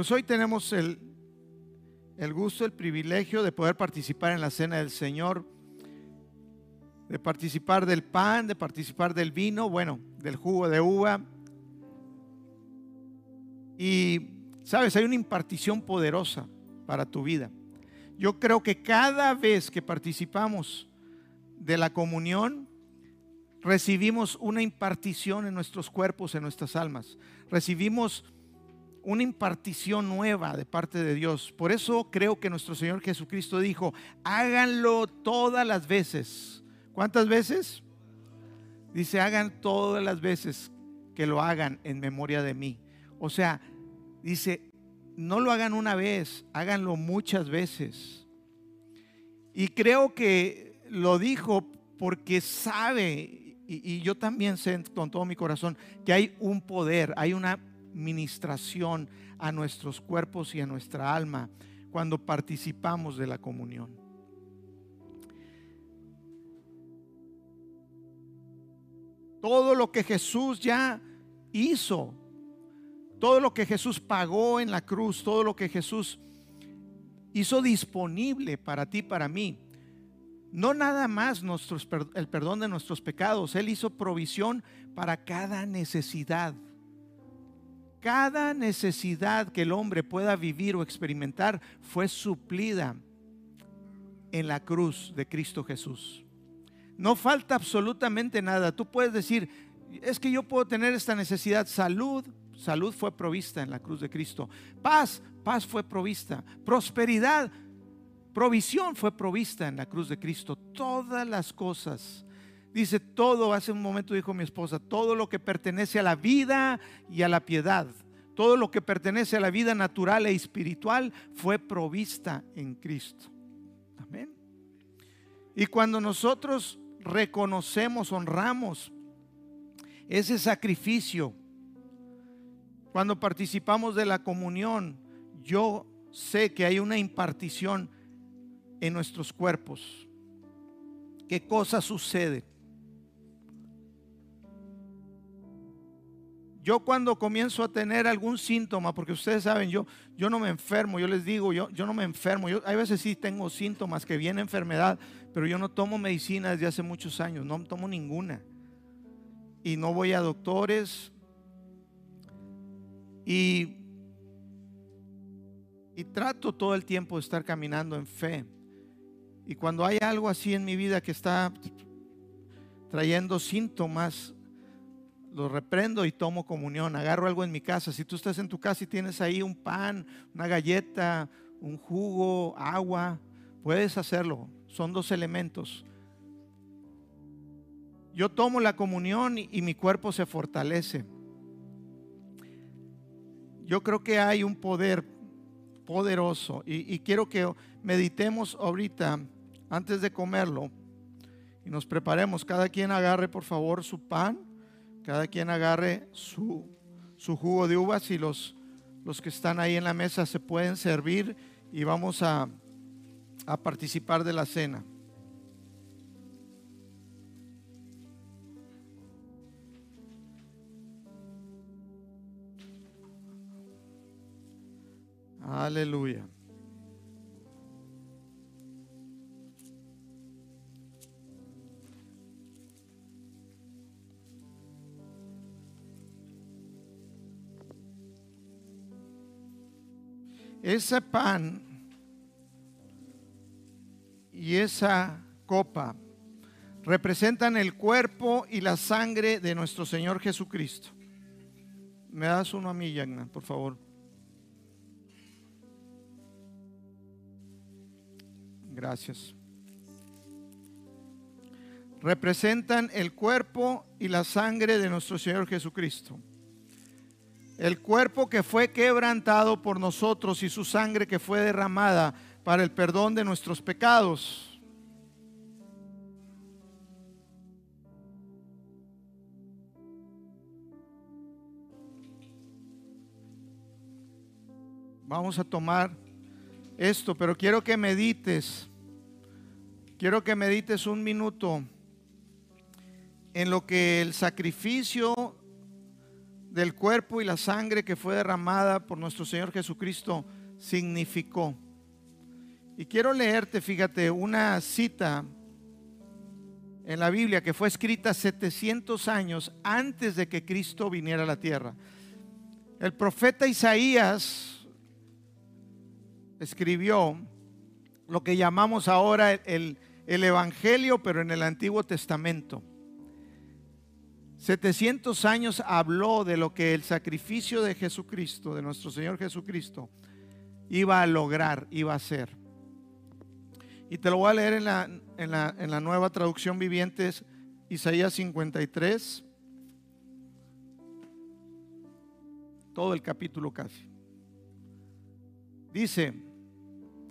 Pues hoy tenemos el, el gusto, el privilegio de poder participar en la cena del Señor, de participar del pan, de participar del vino, bueno, del jugo de uva. Y, sabes, hay una impartición poderosa para tu vida. Yo creo que cada vez que participamos de la comunión, recibimos una impartición en nuestros cuerpos, en nuestras almas. Recibimos una impartición nueva de parte de Dios. Por eso creo que nuestro Señor Jesucristo dijo, háganlo todas las veces. ¿Cuántas veces? Dice, hagan todas las veces que lo hagan en memoria de mí. O sea, dice, no lo hagan una vez, háganlo muchas veces. Y creo que lo dijo porque sabe, y, y yo también sé con todo mi corazón, que hay un poder, hay una ministración a nuestros cuerpos y a nuestra alma cuando participamos de la comunión. Todo lo que Jesús ya hizo, todo lo que Jesús pagó en la cruz, todo lo que Jesús hizo disponible para ti, para mí. No nada más el perdón de nuestros pecados, Él hizo provisión para cada necesidad cada necesidad que el hombre pueda vivir o experimentar fue suplida en la cruz de Cristo Jesús. No falta absolutamente nada. Tú puedes decir, es que yo puedo tener esta necesidad. Salud, salud fue provista en la cruz de Cristo. Paz, paz fue provista. Prosperidad, provisión fue provista en la cruz de Cristo. Todas las cosas Dice todo, hace un momento dijo mi esposa, todo lo que pertenece a la vida y a la piedad, todo lo que pertenece a la vida natural e espiritual fue provista en Cristo. Amén. Y cuando nosotros reconocemos, honramos ese sacrificio, cuando participamos de la comunión, yo sé que hay una impartición en nuestros cuerpos. ¿Qué cosa sucede? Yo cuando comienzo a tener algún síntoma, porque ustedes saben, yo, yo no me enfermo, yo les digo, yo, yo no me enfermo. Yo, hay veces sí tengo síntomas que viene enfermedad, pero yo no tomo medicina desde hace muchos años, no tomo ninguna. Y no voy a doctores. Y, y trato todo el tiempo de estar caminando en fe. Y cuando hay algo así en mi vida que está trayendo síntomas, lo reprendo y tomo comunión, agarro algo en mi casa. Si tú estás en tu casa y tienes ahí un pan, una galleta, un jugo, agua, puedes hacerlo. Son dos elementos. Yo tomo la comunión y, mi cuerpo se fortalece. Yo creo que hay un poder poderoso y, y quiero que meditemos ahorita antes de comerlo y nos preparemos. Cada quien agarre por favor su pan cada quien agarre su, jugo de uvas y los, los que están ahí en la mesa se pueden servir y vamos a, a participar de la cena. Aleluya. Ese pan y esa copa representan el cuerpo y la sangre de nuestro Señor Jesucristo. Me das uno a mí, Yagna, por favor. Gracias. Representan el cuerpo y la sangre de nuestro Señor Jesucristo el cuerpo que fue quebrantado por nosotros y su sangre que fue derramada para el perdón de nuestros pecados. Vamos a tomar esto, pero quiero que medites, quiero que medites un minuto en lo que el sacrificio del cuerpo y la sangre que fue derramada por nuestro Señor Jesucristo significó. Y quiero leerte, fíjate, una cita en la Biblia que fue escrita 700 años antes de que Cristo viniera a la tierra. El profeta Isaías escribió lo que llamamos ahora el, el Evangelio, pero en el Antiguo Testamento. 700 años habló de lo que el sacrificio de Jesucristo, de nuestro Señor Jesucristo, iba a lograr, iba a hacer. Y te lo voy a leer en la, nueva traducción viviente, Isaías 53, todo el capítulo casi. Dice,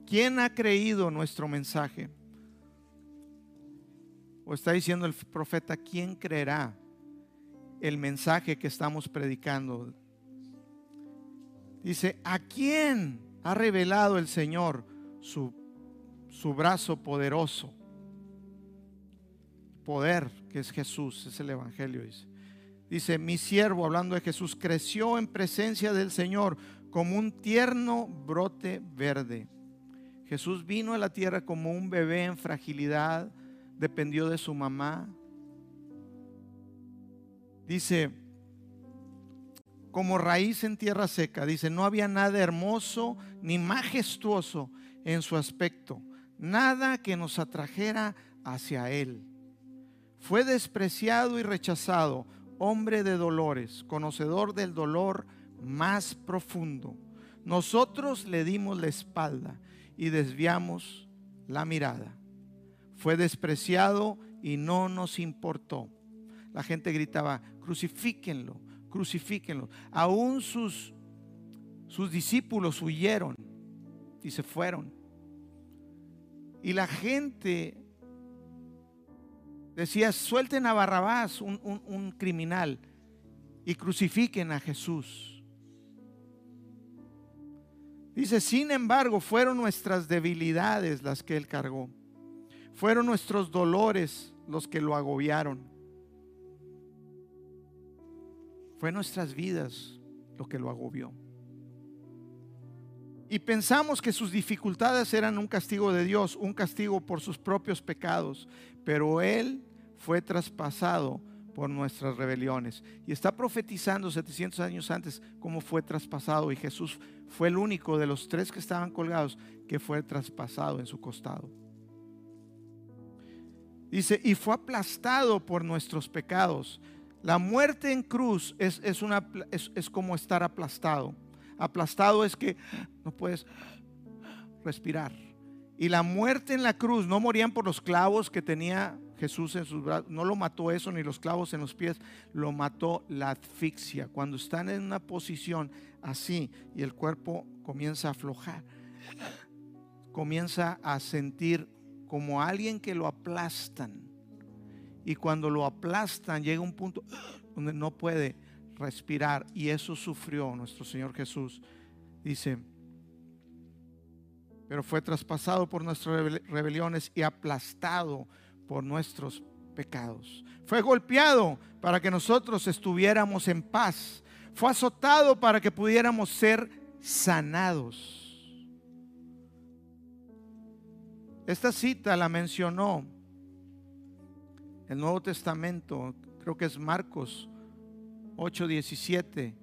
¿quién ha creído nuestro mensaje? O está diciendo el profeta, ¿quién creerá el mensaje que estamos predicando. Dice, ¿a quién ha revelado el Señor su, su brazo poderoso? Poder, que es Jesús, es el Evangelio, dice. Dice, mi siervo, hablando de Jesús, creció en presencia del Señor como un tierno brote verde. Jesús vino a la tierra como un bebé en fragilidad, dependió de su mamá, Dice, como raíz en tierra seca, dice, no había nada hermoso ni majestuoso en su aspecto, nada que nos atrajera hacia él. Fue despreciado y rechazado, hombre de dolores, conocedor del dolor más profundo. Nosotros le dimos la espalda y desviamos la mirada. Fue despreciado y no nos importó. La gente gritaba, crucifíquenlo, crucifíquenlo. Aún sus, sus discípulos huyeron y se fueron. Y la gente decía, suelten a Barrabás, un, un criminal, y crucifiquen a Jesús. Dice, sin embargo, fueron nuestras debilidades las que él cargó. Fueron nuestros dolores los que lo agobiaron. Fue nuestras vidas lo que lo agobió. Y pensamos que sus dificultades eran un castigo de Dios, un castigo por sus propios pecados, pero Él fue traspasado por nuestras rebeliones. Y está profetizando 700 años antes cómo fue traspasado y Jesús fue el único de los tres que estaban colgados que fue traspasado en su costado. Dice, y fue aplastado por nuestros pecados. La muerte en cruz es, es, como estar aplastado. Aplastado es que no puedes respirar. Y la muerte en la cruz, no morían por los clavos que tenía Jesús en sus brazos, no lo mató eso ni los clavos en los pies, lo mató la asfixia. Cuando están en una posición así y el cuerpo comienza a aflojar, comienza a sentir como alguien que lo aplastan y cuando lo aplastan llega un punto donde no puede respirar y eso sufrió nuestro Señor Jesús. Dice, pero fue traspasado por nuestras rebeliones y aplastado por nuestros pecados. Fue golpeado para que nosotros estuviéramos en paz. Fue azotado para que pudiéramos ser sanados. Esta cita la mencionó el Nuevo Testamento, creo que es Marcos 8:17,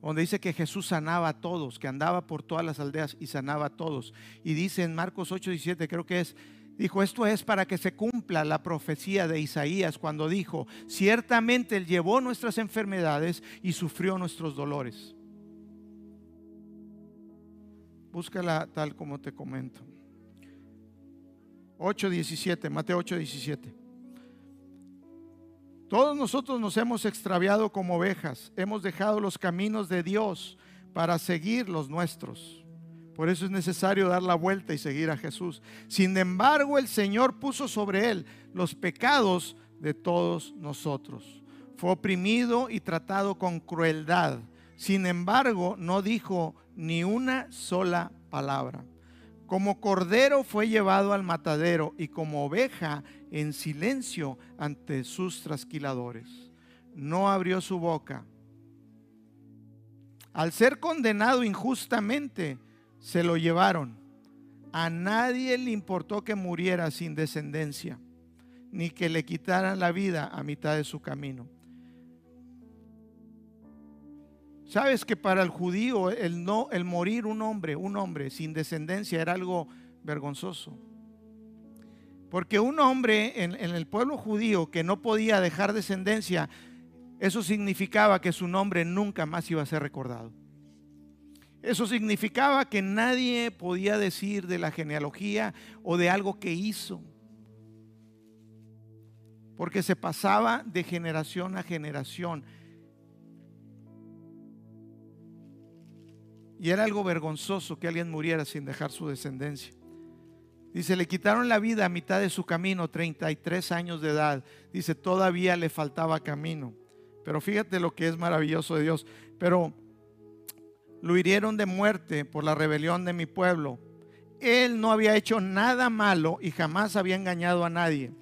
donde dice que Jesús sanaba a todos, que andaba por todas las aldeas y sanaba a todos. Y dice en Marcos 8:17, creo que es, dijo, esto es para que se cumpla la profecía de Isaías cuando dijo, ciertamente Él llevó nuestras enfermedades y sufrió nuestros dolores. Búscala tal como te comento. 8:17, Mateo 8:17. Todos nosotros nos hemos extraviado como ovejas, hemos dejado los caminos de Dios para seguir los nuestros. Por eso es necesario dar la vuelta y seguir a Jesús. Sin embargo, el Señor puso sobre él los pecados de todos nosotros. Fue oprimido y tratado con crueldad. Sin embargo, no dijo ni una sola palabra. Como cordero fue llevado al matadero y como oveja en silencio ante sus trasquiladores. No abrió su boca. Al ser condenado injustamente, se lo llevaron. A nadie le importó que muriera sin descendencia, ni que le quitaran la vida a mitad de su camino. Sabes que para el judío el no el morir un hombre, un hombre sin descendencia era algo vergonzoso. Porque un hombre en, en, el pueblo judío que no podía dejar descendencia, eso significaba que su nombre nunca más iba a ser recordado. Eso significaba que nadie podía decir de la genealogía o de algo que hizo. Porque se pasaba de generación a generación. Y era algo vergonzoso que alguien muriera sin dejar su descendencia. Dice, le quitaron la vida a mitad de su camino, 33 años de edad. Dice, todavía le faltaba camino. Pero fíjate lo que es maravilloso de Dios. Pero lo hirieron de muerte por la rebelión de mi pueblo. Él no había hecho nada malo y jamás había engañado a nadie.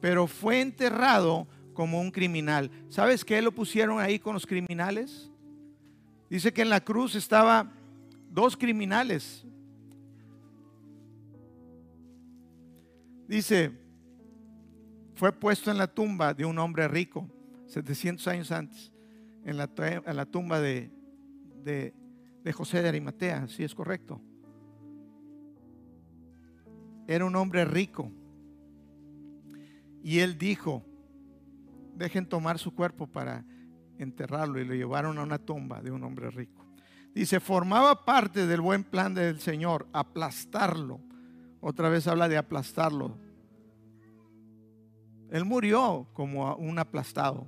Pero fue enterrado como un criminal. ¿Sabes qué lo pusieron ahí con los criminales? Dice que en la cruz estaba dos criminales. Dice, fue puesto en la tumba de un hombre rico, 700 años antes, en la, tumba de, de, de José de Arimatea, si es correcto. Era un hombre rico. Y él dijo, dejen tomar su cuerpo para enterrarlo y lo llevaron a una tumba de un hombre rico. Dice, formaba parte del buen plan del Señor, aplastarlo. Otra vez habla de aplastarlo. Él murió como un aplastado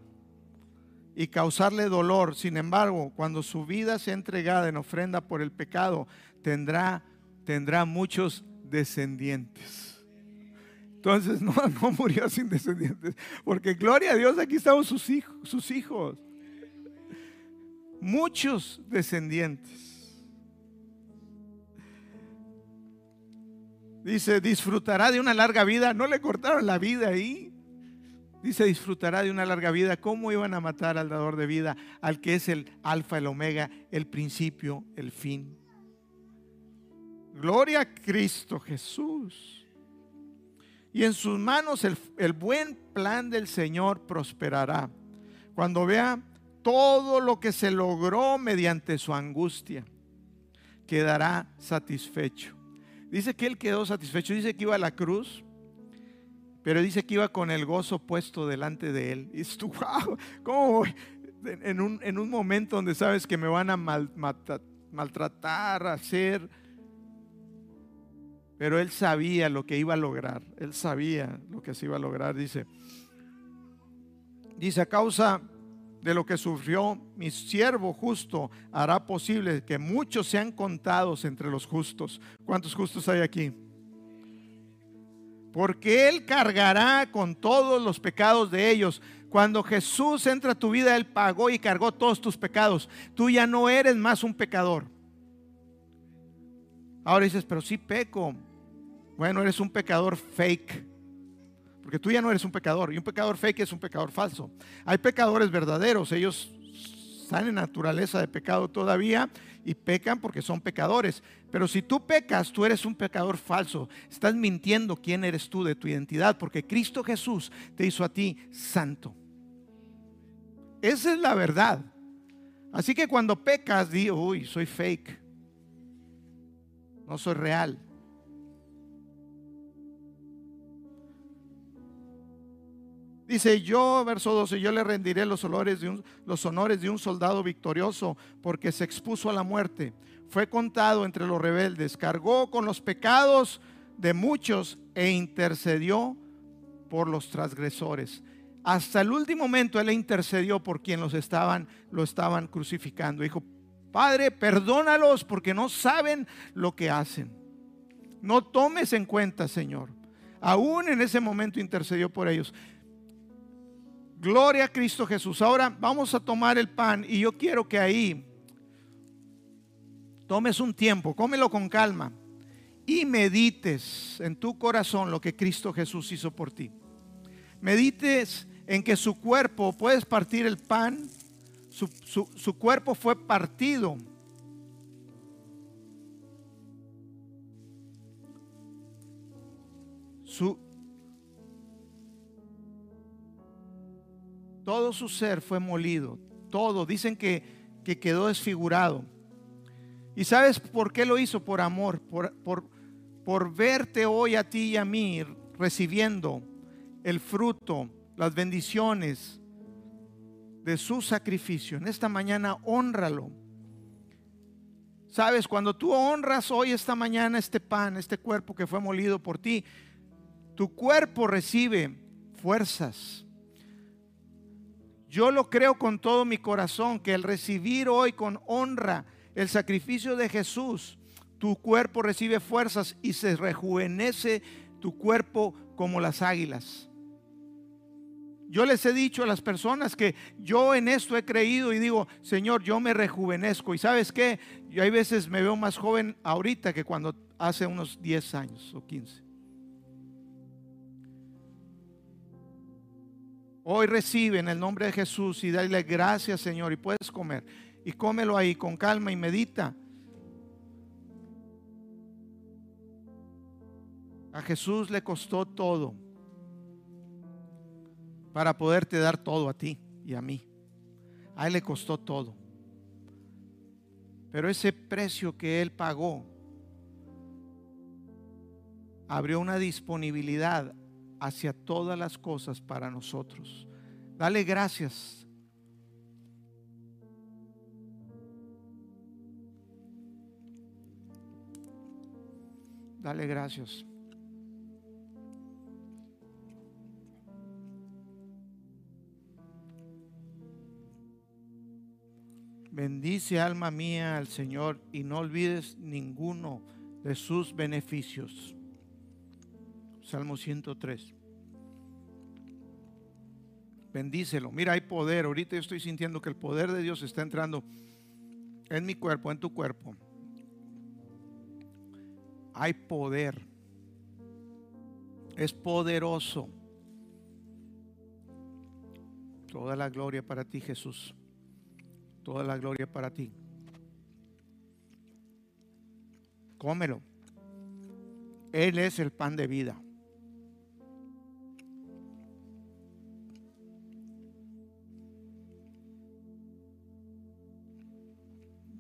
y causarle dolor. Sin embargo, cuando su vida sea entregada en ofrenda por el pecado, tendrá, tendrá muchos descendientes. Entonces no, no murió sin descendientes, porque gloria a Dios, aquí estamos sus hijos. Sus hijos muchos descendientes. Dice, disfrutará de una larga vida. No le cortaron la vida ahí. Dice, disfrutará de una larga vida. ¿Cómo iban a matar al dador de vida? Al que es el alfa, el omega, el principio, el fin. Gloria a Cristo Jesús. Y en sus manos el, el buen plan del Señor prosperará. Cuando vea todo lo que se logró mediante su angustia, quedará satisfecho. Dice que él quedó satisfecho, dice que iba a la cruz, pero dice que iba con el gozo puesto delante de él. Y wow, ¿cómo En un, en un momento donde sabes que me van a maltratar, hacer. Pero él sabía lo que iba a lograr. Él sabía lo que se iba a lograr. Dice, dice a causa de lo que sufrió mi siervo justo hará posible que muchos sean contados entre los justos. ¿Cuántos justos hay aquí? Porque Él cargará con todos los pecados de ellos. Cuando Jesús entra a tu vida, Él pagó y cargó todos tus pecados. Tú ya no eres más un pecador. Ahora dices, pero sí peco. Bueno, eres un pecador fake. Porque tú ya no eres un pecador. Y un pecador fake es un pecador falso. Hay pecadores verdaderos. Ellos están en naturaleza de pecado todavía y pecan porque son pecadores. Pero si tú pecas, tú eres un pecador falso. Estás mintiendo quién eres tú de tu identidad. Porque Cristo Jesús te hizo a ti santo. Esa es la verdad. Así que cuando pecas, di, uy, soy fake. No soy real. Dice, yo, verso 12, yo le rendiré los, olores de un, los honores de un soldado victorioso porque se expuso a la muerte. Fue contado entre los rebeldes, cargó con los pecados de muchos e intercedió por los transgresores. Hasta el último momento él intercedió por quien los estaban, lo estaban crucificando. Dijo, Padre, perdónalos porque no saben lo que hacen. No tomes en cuenta, Señor. Aún en ese momento intercedió por ellos. Gloria a Cristo Jesús. Ahora vamos a tomar el pan y yo quiero que ahí tomes un tiempo, cómelo con calma y medites en tu corazón lo que Cristo Jesús hizo por ti. Medites en que su cuerpo, puedes partir el pan, su, su- su cuerpo fue partido. Su, todo su ser fue molido. Todo. Dicen que, que quedó desfigurado. ¿Y sabes por qué lo hizo? Por amor. Por, por, por verte hoy a ti y a mí recibiendo el fruto, las bendiciones de su sacrificio. En esta mañana honralo. Sabes, cuando tú honras hoy, esta mañana, este pan, este cuerpo que fue molido por ti, tu cuerpo recibe fuerzas. Yo lo creo con todo mi corazón, que el recibir hoy con honra el sacrificio de Jesús, tu cuerpo recibe fuerzas y se rejuvenece tu cuerpo como las águilas. Yo les he dicho a las personas que yo en esto he creído y digo, Señor, yo me rejuvenezco. Y sabes qué, yo hay veces me veo más joven ahorita que cuando hace unos 10 años o 15. Hoy recibe en el nombre de Jesús y dale gracias, Señor, y puedes comer. Y cómelo ahí con calma y medita. A Jesús le costó todo para poderte dar todo a ti y a mí. A Él le costó todo. Pero ese precio que Él pagó abrió una disponibilidad hacia todas las cosas para nosotros. Dale gracias. Dale gracias. Bendice alma mía al Señor y no olvides ninguno de sus beneficios. Salmo 103. Bendícelo. Mira, hay poder. Ahorita yo estoy sintiendo que el poder de Dios está entrando en mi cuerpo, en tu cuerpo. Hay poder. Es poderoso. Toda la gloria para ti, Jesús. Toda la gloria para ti. Cómelo. Él es el pan de vida.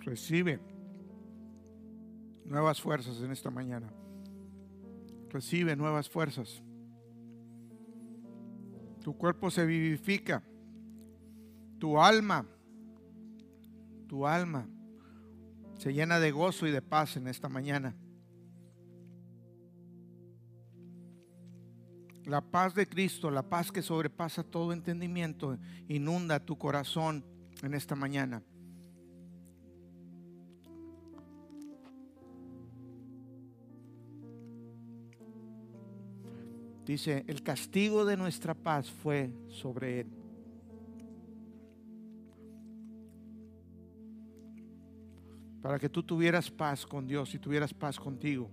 Recibe nuevas fuerzas en esta mañana. Recibe nuevas fuerzas. Tu cuerpo se vivifica. Tu alma, tu alma se llena de gozo y de paz en esta mañana. La paz de Cristo, la paz que sobrepasa todo entendimiento, inunda tu corazón en esta mañana. Dice, el castigo de nuestra paz fue sobre él. Para que tú tuvieras paz con Dios y tuvieras paz contigo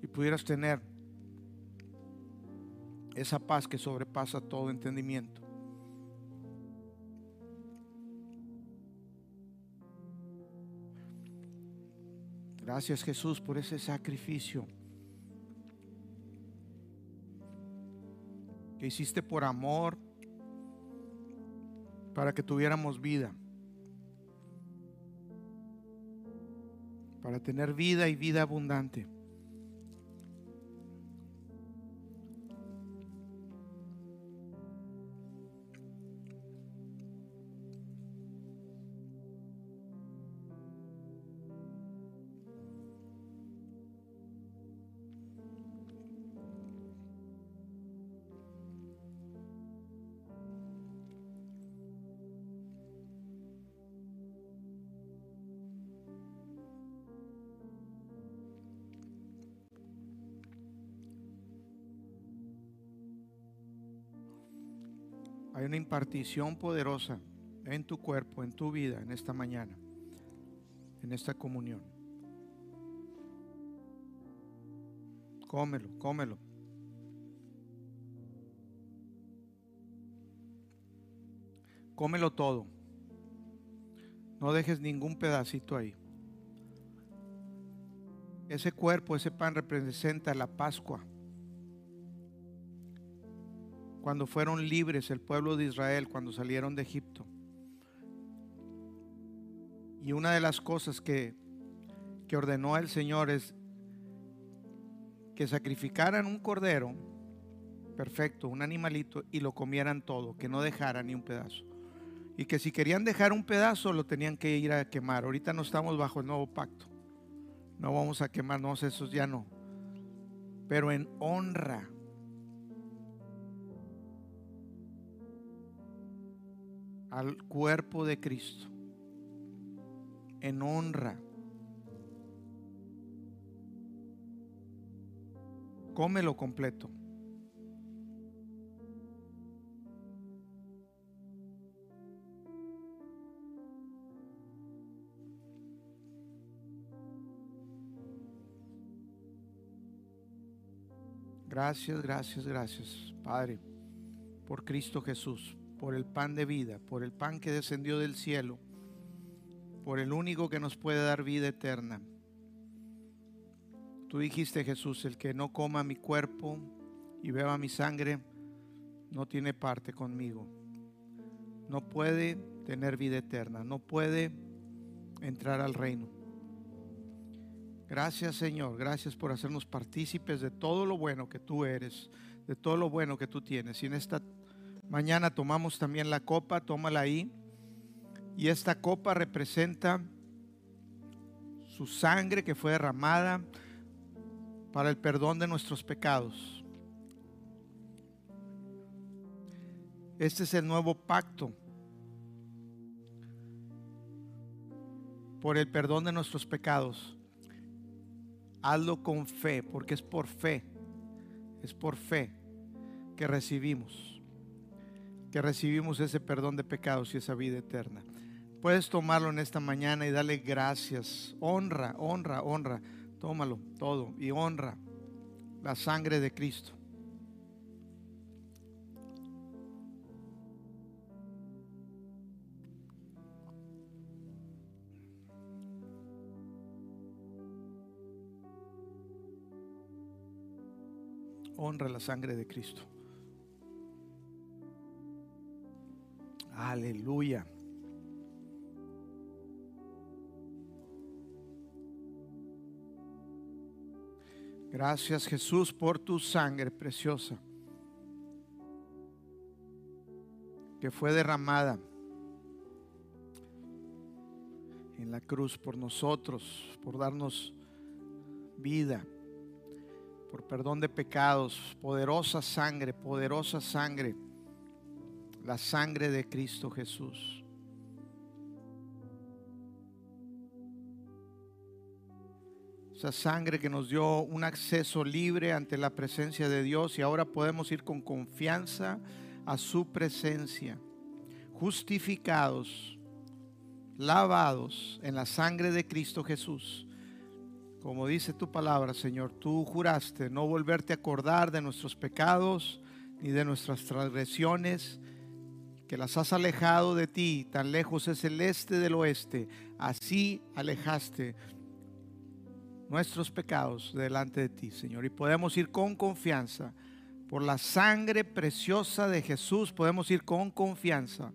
y pudieras tener esa paz que sobrepasa todo entendimiento. Gracias Jesús por ese sacrificio que hiciste por amor para que tuviéramos vida. Para tener vida y vida abundante. Una impartición poderosa en tu cuerpo, en tu vida, en esta mañana, en esta comunión. Cómelo, cómelo. Cómelo todo. No dejes ningún pedacito ahí. Ese cuerpo, ese pan representa la Pascua. Cuando fueron libres el pueblo de Israel, cuando salieron de Egipto. Y una de las cosas que, que ordenó el Señor es que sacrificaran un cordero perfecto, un animalito, y lo comieran todo, que no dejaran ni un pedazo. Y que si querían dejar un pedazo, lo tenían que ir a quemar. Ahorita no estamos bajo el nuevo pacto. No vamos a quemarnos, esos ya no. Pero en honra. Al cuerpo de Cristo. En honra. Cómelo completo. Gracias, gracias, gracias, Padre, por Cristo Jesús, por el pan de vida, por el pan que descendió del cielo, por el único que nos puede dar vida eterna. Tú dijiste, Jesús, el que no coma mi cuerpo y beba mi sangre, no tiene parte conmigo. No puede tener vida eterna, no puede entrar al reino. Gracias Señor, gracias por hacernos partícipes de todo lo bueno que tú eres, de todo lo bueno que tú tienes. Y en esta mañana tomamos también la copa, tómala ahí. Y esta copa representa su sangre que fue derramada para el perdón de nuestros pecados. Este es el nuevo pacto por el perdón de nuestros pecados. Hazlo con fe, porque es por fe, es por fe que recibimos, que recibimos ese perdón de pecados y esa vida eterna. Puedes tomarlo en esta mañana y darle gracias, honra, honra, honra. Tómalo todo y honra la sangre de Cristo. honra la sangre de Cristo. Aleluya. Gracias Jesús por tu sangre preciosa que fue derramada en la cruz por nosotros, por darnos vida por perdón de pecados, poderosa sangre, poderosa sangre, la sangre de Cristo Jesús. Esa sangre que nos dio un acceso libre ante la presencia de Dios y ahora podemos ir con confianza a su presencia, justificados, lavados en la sangre de Cristo Jesús como dice tu palabra, Señor, tú juraste no volverte a acordar de nuestros pecados ni de nuestras transgresiones, que las has alejado de ti, tan lejos es el este del oeste, así alejaste nuestros pecados delante de ti, Señor. Y podemos ir con confianza, por la sangre preciosa de Jesús, podemos ir con confianza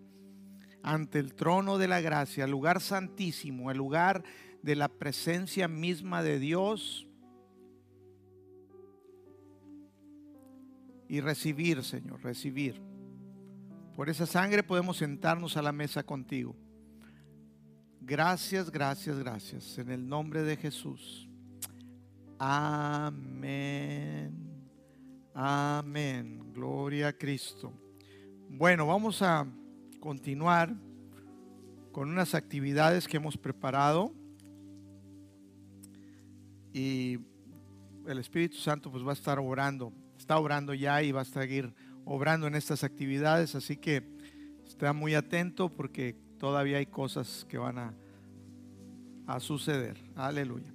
ante el trono de la gracia, el lugar santísimo, el lugar de la presencia misma de Dios y recibir, Señor, recibir. Por esa sangre podemos sentarnos a la mesa contigo. Gracias, gracias, gracias. En el nombre de Jesús. Amén. Amén. Gloria a Cristo. Bueno, vamos a continuar con unas actividades que hemos preparado y el Espíritu Santo pues va a estar obrando, está obrando ya y va a seguir obrando en estas actividades, así que está muy atento porque todavía hay cosas que van a, a suceder. Aleluya.